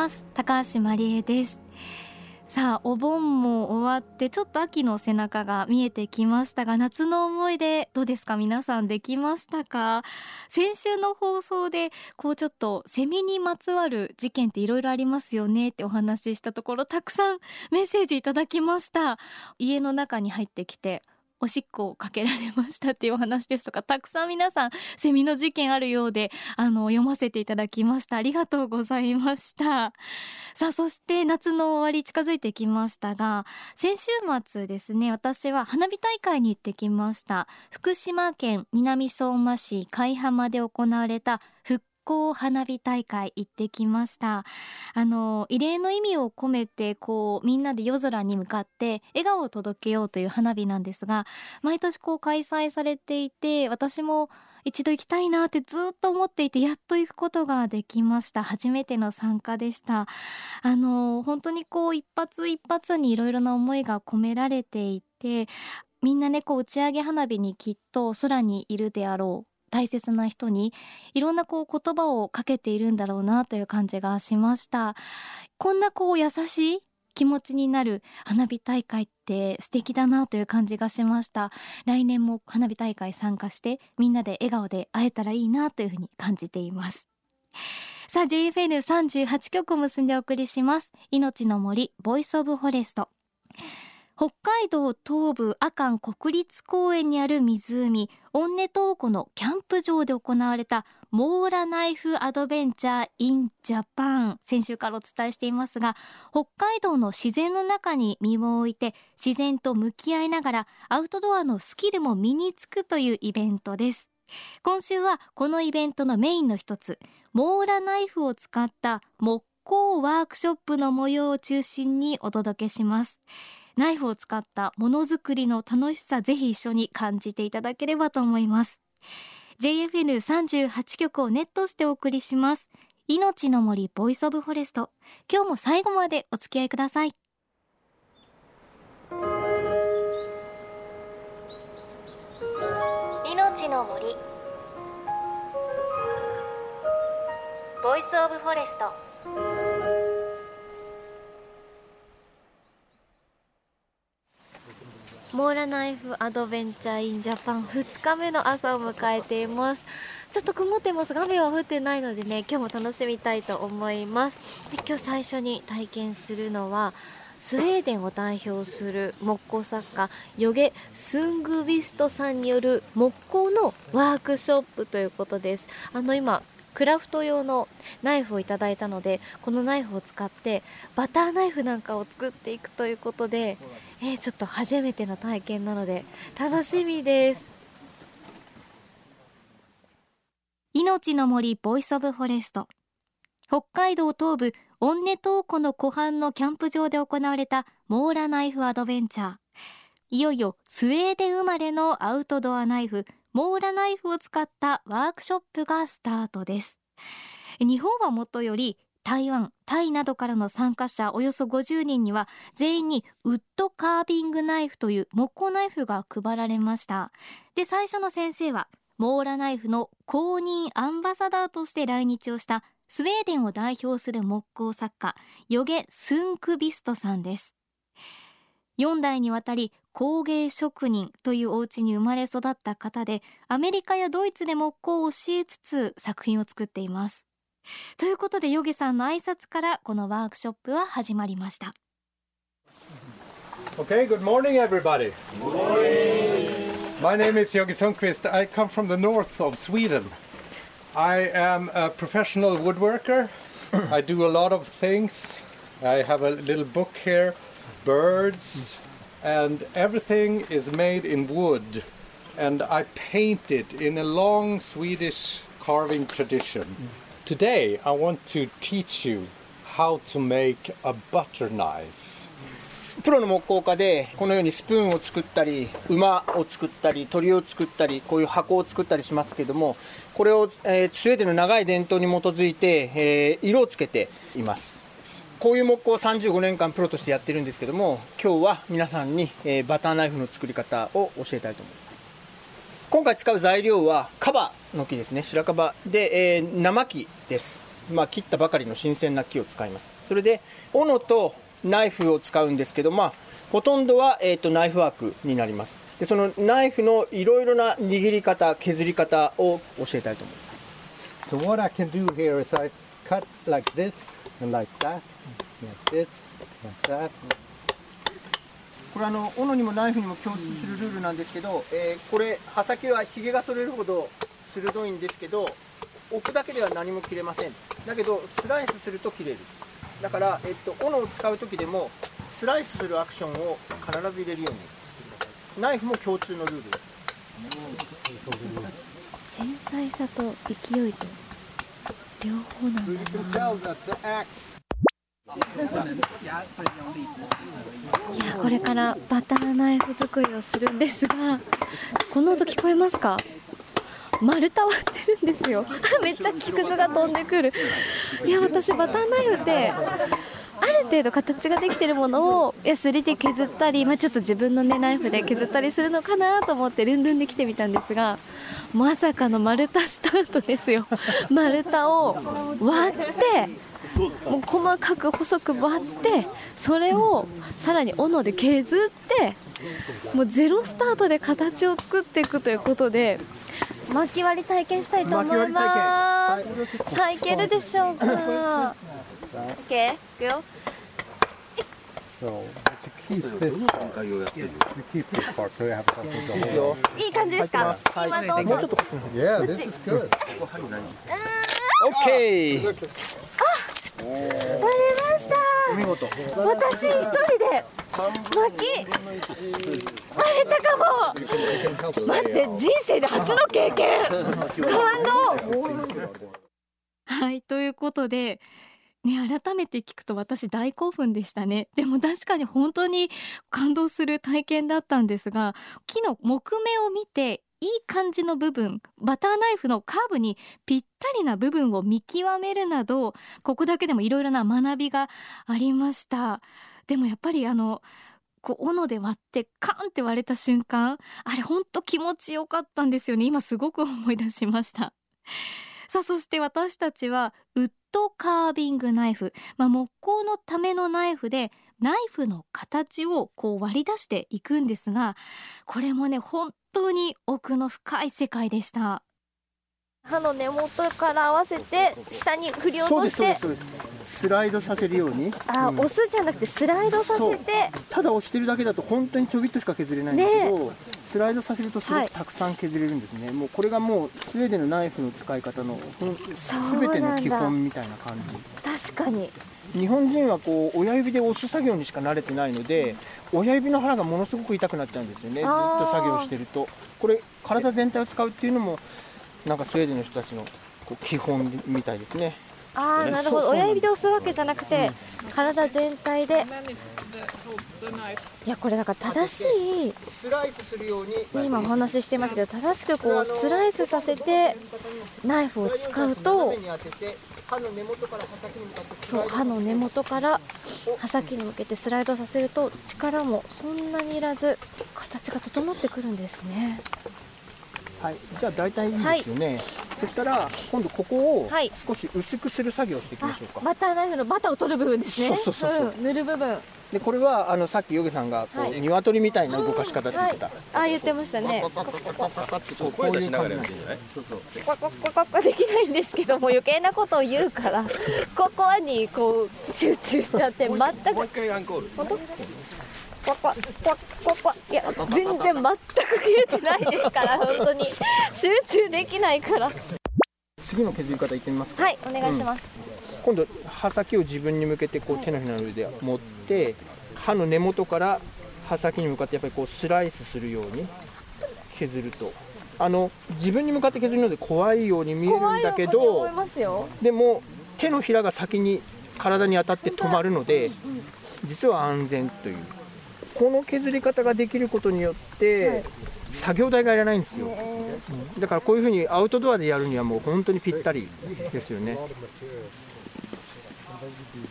ます。高橋真理恵です。さあお盆も終わってちょっと秋の背中が見えてきましたが夏の思い出どうですか？皆さんできましたか？先週の放送でこうちょっとセミにまつわる事件っていろいろありますよねってお話ししたところたくさんメッセージいただきました。家の中に入ってきておしっこをかけられましたっていうお話ですとかたくさん皆さんセミの事件あるようであの読ませていただきました。ありがとうございました。さあそして夏の終わり近づいてきましたが先週末ですね私は花火大会に行ってきました。福島県南相馬市海浜で行われた復興花火大会行ってきました。あの異例の意味を込めてこうみんなで夜空に向かって笑顔を届けようという花火なんですが毎年こう開催されていて私も一度行きたいなってずっと思っていてやっと行くことができました。初めての参加でした。あの本当にこう一発一発にいろいろな思いが込められていてみんなねこう打ち上げ花火にきっと空にいるであろう。大切な人にいろんなこう言葉をかけているんだろうなという感じがしました。こんなこう優しい気持ちになる花火大会って素敵だなという感じがしました。来年も花火大会参加してみんなで笑顔で会えたらいいなというふうに感じています。さあ JFN38 曲を結んでお送りします。命の森 Voice of Forest。北海道東部阿寒国立公園にある湖オンネトー湖のキャンプ場で行われたモーラナイフアドベンチャーインジャパン先週からお伝えしていますが北海道の自然の中に身を置いて自然と向き合いながらアウトドアのスキルも身につくというイベントです。今週はこのイベントのメインの一つモーラナイフを使った木工ワークショップの模様を中心にお届けします。ナイフを使ったものづくりの楽しさぜひ一緒に感じていただければと思います。JFN38 曲をネットしてお送りします。命の森ボイスオブフォレスト。今日も最後までお付き合いください。命の森。ボイスオブフォレスト。モーラナイフアドベンチャーインジャパン2日目の朝を迎えています。ちょっと曇ってます。が雨は降ってないのでね今日も楽しみたいと思います。で今日最初に体験するのはスウェーデンを代表する木工作家ヨゲ・スングビストさんによる木工のワークショップということです。あの今クラフト用のナイフをいただいたのでこのナイフを使ってバターナイフなんかを作っていくということで、えー、ちょっと初めての体験なので楽しみです。命の森ボイスオブフォレスト。北海道東部オンネトー湖の湖畔のキャンプ場で行われたモーラナイフアドベンチャー。いよいよスウェーデン生まれのアウトドアナイフモーラナイフを使ったワークショップがスタートです。日本はもとより台湾、タイなどからの参加者およそ50人には全員にウッドカービングナイフという木工ナイフが配られました。で最初の先生はモーラナイフの公認アンバサダーとして来日をしたスウェーデンを代表する木工作家ヨゲ・スンクビストさんです。4代にわたり工芸職人というお家に生まれ育った方でアメリカやドイツで木工を教えつつ作品を作っていますということでヨゲさんの挨拶からこのワークショップは始まりました Okay, good morning everybody. Good morning. My name is Yogi Sundqvist. I come from the north of Sweden. I am a professional woodworker. I do a lot of things. I have a little book here, birds, and everything is made in wood. And I paint it in a long Swedish carving tradition. Today, I want to teach you how to make a butter knife. プロの木工家でこのようにスプーンを作ったり馬を作ったり鳥を作ったりこういう箱を作ったりしますけどもこれを、えー、スウェーデンの長い伝統に基づいて、えー、色をつけていますこういう木工35年間プロとしてやってるんですけども今日は皆さんに、えー、バターナイフの作り方を教えたいと思います。今回使う材料はカバの木ですね。白樺で、えー、生木です。まあ、切ったばかりの新鮮な木を使います。それで斧とナイフを使うんですけどまあほとんどは、えーと、ナイフワークになります。でそのナイフのいろいろな握り方削り方を教えたいと思います。So cut like this and like that like this like that. これあの斧にもナイフにも共通するルールなんですけど、えー、これ刃先はひげが剃れるほど鋭いんですけど置くだけでは何も切れません。だけどスライスすると切れる。だから、えっと、斧を使う時でもスライスするアクションを必ず入れるようにしてください。ナイフも共通のルールです。繊細さと勢いと両方なんだ。いやこれからバターナイフ作りをするんですがこの音聞こえますか丸太割ってるんですよめっちゃ木くずが飛んでくるいや私バターナイフってある程度形ができてるものをやすりで削ったり、まあ、ちょっと自分の、ね、ナイフで削ったりするのかなと思ってルンルンで来てみたんですがまさかの丸太スタートですよ。丸太を割ってもう細かく細く割ってそれをさらに斧で削ってもうゼロスタートで形を作っていくということで巻き割り体験したいと思います。さあいけるでしょうか。オッケー、いくよ。いい感じですか？今どう？もうちょっと。Yeah, this is good. オッケー。あ。割れました私一人で巻き割れたかも待って人生で初の経験感動 はいということでね、改めて聞くと私大興奮でしたね。でも確かに本当に感動する体験だったんですが、木の木目を見ていい感じの部分バターナイフのカーブにぴったりな部分を見極めるなどここだけでもいろいろな学びがありました。でもやっぱりあのこう斧で割ってカンって割れた瞬間あれほんと気持ちよかったんですよね。今すごく思い出しました。さあそして私たちはウッドカービングナイフ、まあ、木工のためのナイフでナイフの形をこう割り出していくんですがこれもね本当に奥の深い世界でした。刃の根元から合わせて下に振り落としてスライドさせるように。あ、うん、押すじゃなくてスライドさせてただ押してるだけだと本当にちょびっとしか削れないんだけど、ね、スライドさせるとすごくたくさん削れるんですね、はい、もうこれがもうスウェーデンのナイフの使い方の全ての基本みたいな感じ。確かに。日本人はこう親指で押す作業にしか慣れてないので、親指の腹がものすごく痛くなっちゃうんですよね。ずっと作業してると。これ体全体を使うっていうのもなんかスウェーデンの人たちのこう基本みたいですね。ああなるほど。親指で押すわけじゃなくて、体全体で。いやこれだから正しい。スライスするように。今お話ししてますけど正しくこうスライスさせてナイフを使うと。そう刃の根元から刃先に向けてスライドさせると力もそんなにいらず形が整ってくるんですねはい、じゃあ大体いいですよね、はい、そしたら今度ここを少し薄くする作業をしていきましょうか、バターナイフのバターを取る部分ですね。そうそうそう、う。ん、塗る部分。でこれはあのさっきヨゲさんがこう、はい、鶏みたいな動かし方って言ってた、はい、あ言ってましたね。声出しながらやってんじゃないコココココできないんですけども余計なことを言うからここにこう集中しちゃって全くもう一回アンコール本当パパパパパいや全然全く切れてないですから本当に集中できないから次の削り方いってみますかはいお願いします、うん、今度刃先を自分に向けてこう手のひらの上で持って刃の根元から刃先に向かってやっぱりこうスライスするように削るとあの自分に向かって削るので怖いように見えるんだけどでも手のひらが先に体に当たって止まるので実は安全というこの削り方ができることによって、作業台がいらないんですよ、うん、だからこういうふうにアウトドアでやるにはもう本当にぴったりですよね。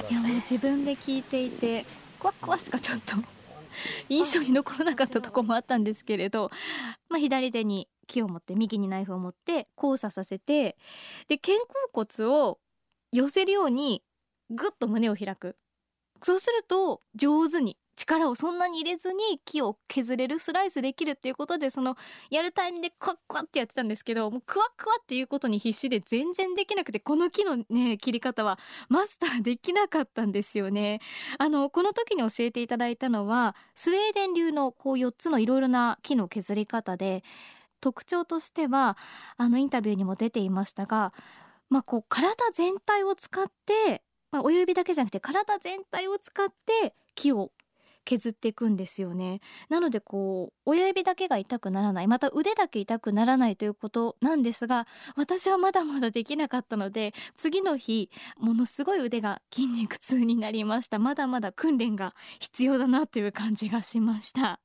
いやもう自分で聞いていてクワクワしかちょっと 印象に残らなかったとこもあったんですけれど、まあ、左手に木を持って右にナイフを持って交差させてで肩甲骨を寄せるようにぐっと胸を開く。そうすると上手に力をそんなに入れずに木を削れるスライスできるっていうことでそのやるタイミングでクワックワってやってたんですけどもうクワックワっていうことに必死で全然できなくてこの木のね切り方はマスターできなかったんですよね。あのこの時に教えていただいたのはスウェーデン流のこう4つのいろいろな木の削り方で特徴としてはあのインタビューにも出ていましたがまあこう体全体を使ってまあ、親指だけじゃなくて体全体を使って木を削っていくんですよね。なのでこう親指だけが痛くならない。また腕だけ痛くならないということなんですが私はまだまだできなかったので次の日ものすごい腕が筋肉痛になりました。まだまだ訓練が必要だなという感じがしました。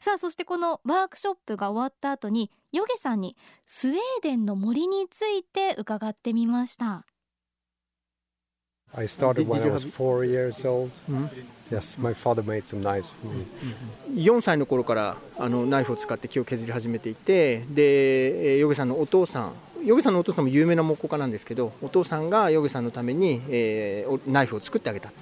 さあそしてこのワークショップが終わった後にヨゲさんにスウェーデンの森について伺ってみました。I started when I was four years old. Yes, my father made some knives for me. 4歳の頃からあのナイフを使って木を削り始めていてでえーヨゲさんのお父さん。ヨゲさんのお父さんも有名な木工家なんですけどお父さんがヨゲさんのために、えーおナイフを作ってあげた。へ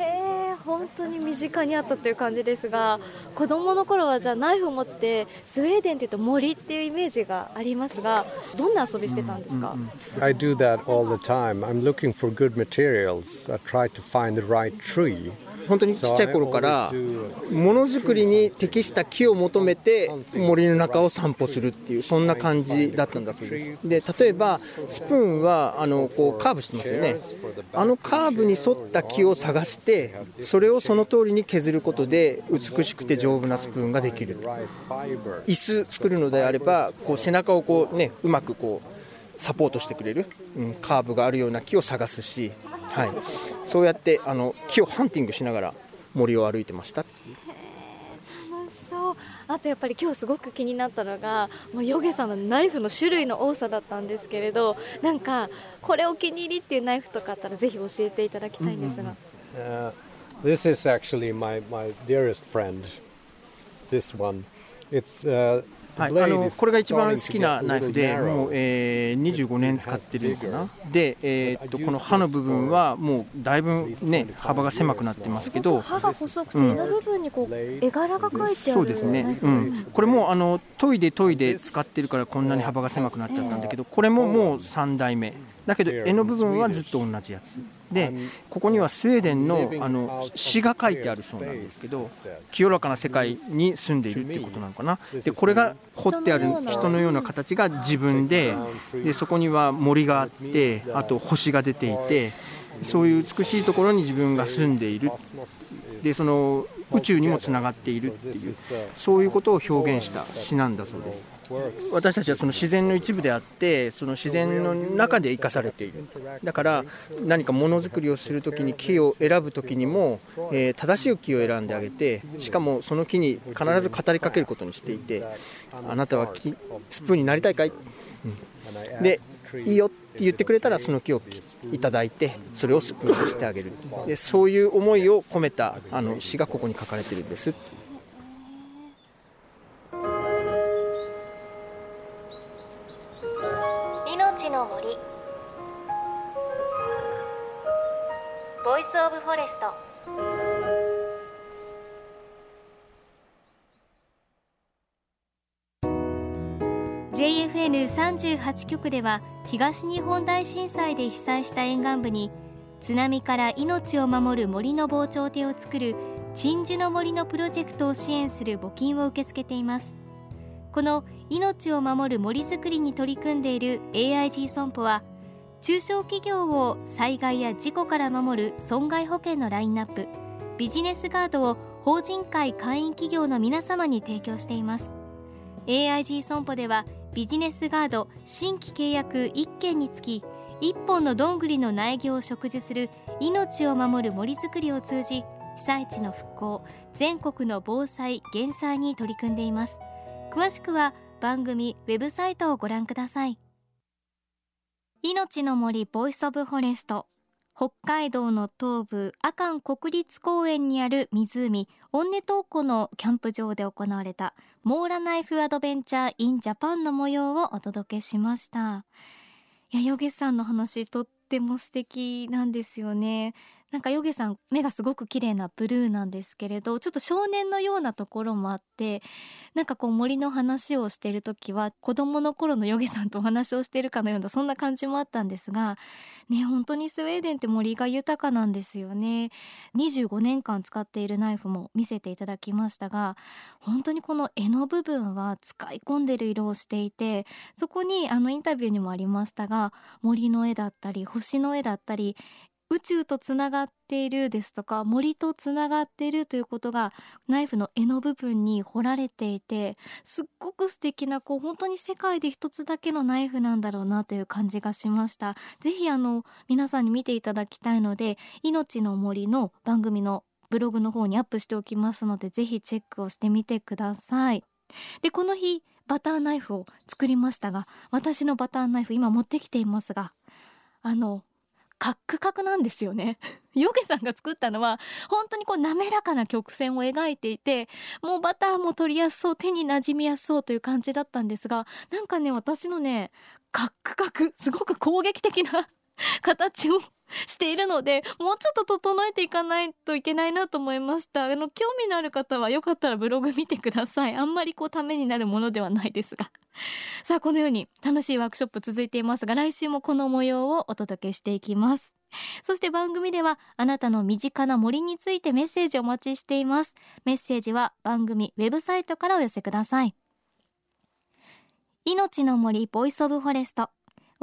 え本当に身近にあったという感じですが子供の頃はじゃあナイフを持ってスウェーデンっていうと森っていうイメージがありますがどんな遊びしてたんですか、I do that all the time. I'm looking for good materials. I try to find the right tree. 本当にちっちゃい頃からものづくりに適した木を求めて森の中を散歩するっていうそんな感じだったんだそうです。で例えばスプーンはあのこうカーブしてますよね。あのカーブに沿った木を探してそれをその通りに削ることで美しくて丈夫なスプーンができる椅子作るのであればこう背中をこうねうまくこうサポートしてくれる、うん、カーブがあるような木を探すし、はい、そうやってあの木をハンティングしながら森を歩いてました楽しそうあとやっぱり今日すごく気になったのがもうヨゲさんのナイフの種類の多さだったんですけれどなんかこれお気に入りっていうナイフとかあったらぜひ教えていただきたいんですが、Uh, this is actually my, my dearest friend. This one. It's uh, はい、あのこれが一番好きなナイフで、もう.えー25年使ってるのかな、で、えーっとこの刃の部分はもうだいぶ、ね、幅が狭くなってますけど、刃が細くてうん。絵の部分にこう絵柄が描いてあるそうですね、うん、これもあの研いで研いで使ってるからこんなに幅が狭くなっちゃったんだけど、これももう3代目、だけど絵の部分はずっと同じやつ。でここにはスウェーデンのあの詩が書いてあるそうなんですけど清らかな世界に住んでいるっていうことなのかな。でこれが彫ってある人のような形が自分ででそこには森があってあと星が出ていてそういう美しいところに自分が住んでいる。でその宇宙にもつながっているっていうそういうことを表現した詩なんだそうです。私たちはその自然の一部であってその自然の中で生かされている。だから何かものづくりをするときに木を選ぶときにも、えー正しい木を選んであげてしかもその木に必ず語りかけることにしていてあなたは木スプーンになりたいかい、うん。でいいよって言ってくれたらその木をいただいてそれをスプーンにしてあげる。でそういう思いを込めたあの詩がここに書かれてるんです。命の森。ボイスオブフォレスト「N38 局では東日本大震災で被災した沿岸部に津波から命を守る森の防潮堤を作る鎮守の森のプロジェクトを支援する募金を受け付けています。この命を守る森づくりに取り組んでいる AIG 損保は中小企業を災害や事故から守る損害保険のラインナップビジネスガードを法人会会員企業の皆様に提供しています。AIG 損保ではビジネスガード新規契約1件につき1本のどんぐりの苗木を植樹する命を守る森づくりを通じ被災地の復興全国の防災減災に取り組んでいます。詳しくは番組ウェブサイトをご覧ください。命の森ボイスオブフォレスト。北海道の東部阿寒国立公園にある湖オンネトー湖のキャンプ場で行われたモーラナイフアドベンチャーインジャパンの模様をお届けしました。いやヨゲさんの話とっても素敵なんですよね。なんかヨゲさん目がすごく綺麗なブルーなんですけれどちょっと少年のようなところもあってなんかこう森の話をしている時は子供の頃のヨゲさんとお話をしているかのようなそんな感じもあったんですがね本当にスウェーデンって森が豊かなんですよね。25年間使っているナイフも見せていただきましたが本当にこの柄の部分は使い込んでる色をしていてそこにあのインタビューにもありましたが森の絵だったり星の絵だったり宇宙とつながっているですとか森とつながっているということがナイフの柄の部分に彫られていてすっごく素敵なこう本当に世界で一つだけのナイフなんだろうなという感じがしました。ぜひあの皆さんに見ていただきたいので命の森の番組のブログの方にアップしておきますのでぜひチェックをしてみてください。でこの日バターナイフを作りましたが私のバターナイフ今持ってきていますがあのカックカクなんですよね。ヨゲさんが作ったのは本当にこう滑らかな曲線を描いていてもうバターも取りやすそう手になじみやすそうという感じだったんですがなんかね私のねカックカクすごく攻撃的な 形をしているのでもうちょっと整えていかないといけないなと思いました。あの興味のある方はよかったらブログ見てください。あんまりこうためになるものではないですが。さあこのように楽しいワークショップ続いていますが来週もこの模様をお届けしていきます。そして番組ではあなたの身近な森についてメッセージお待ちしています。メッセージは番組ウェブサイトからお寄せください。命の森ボイスオブフォレスト。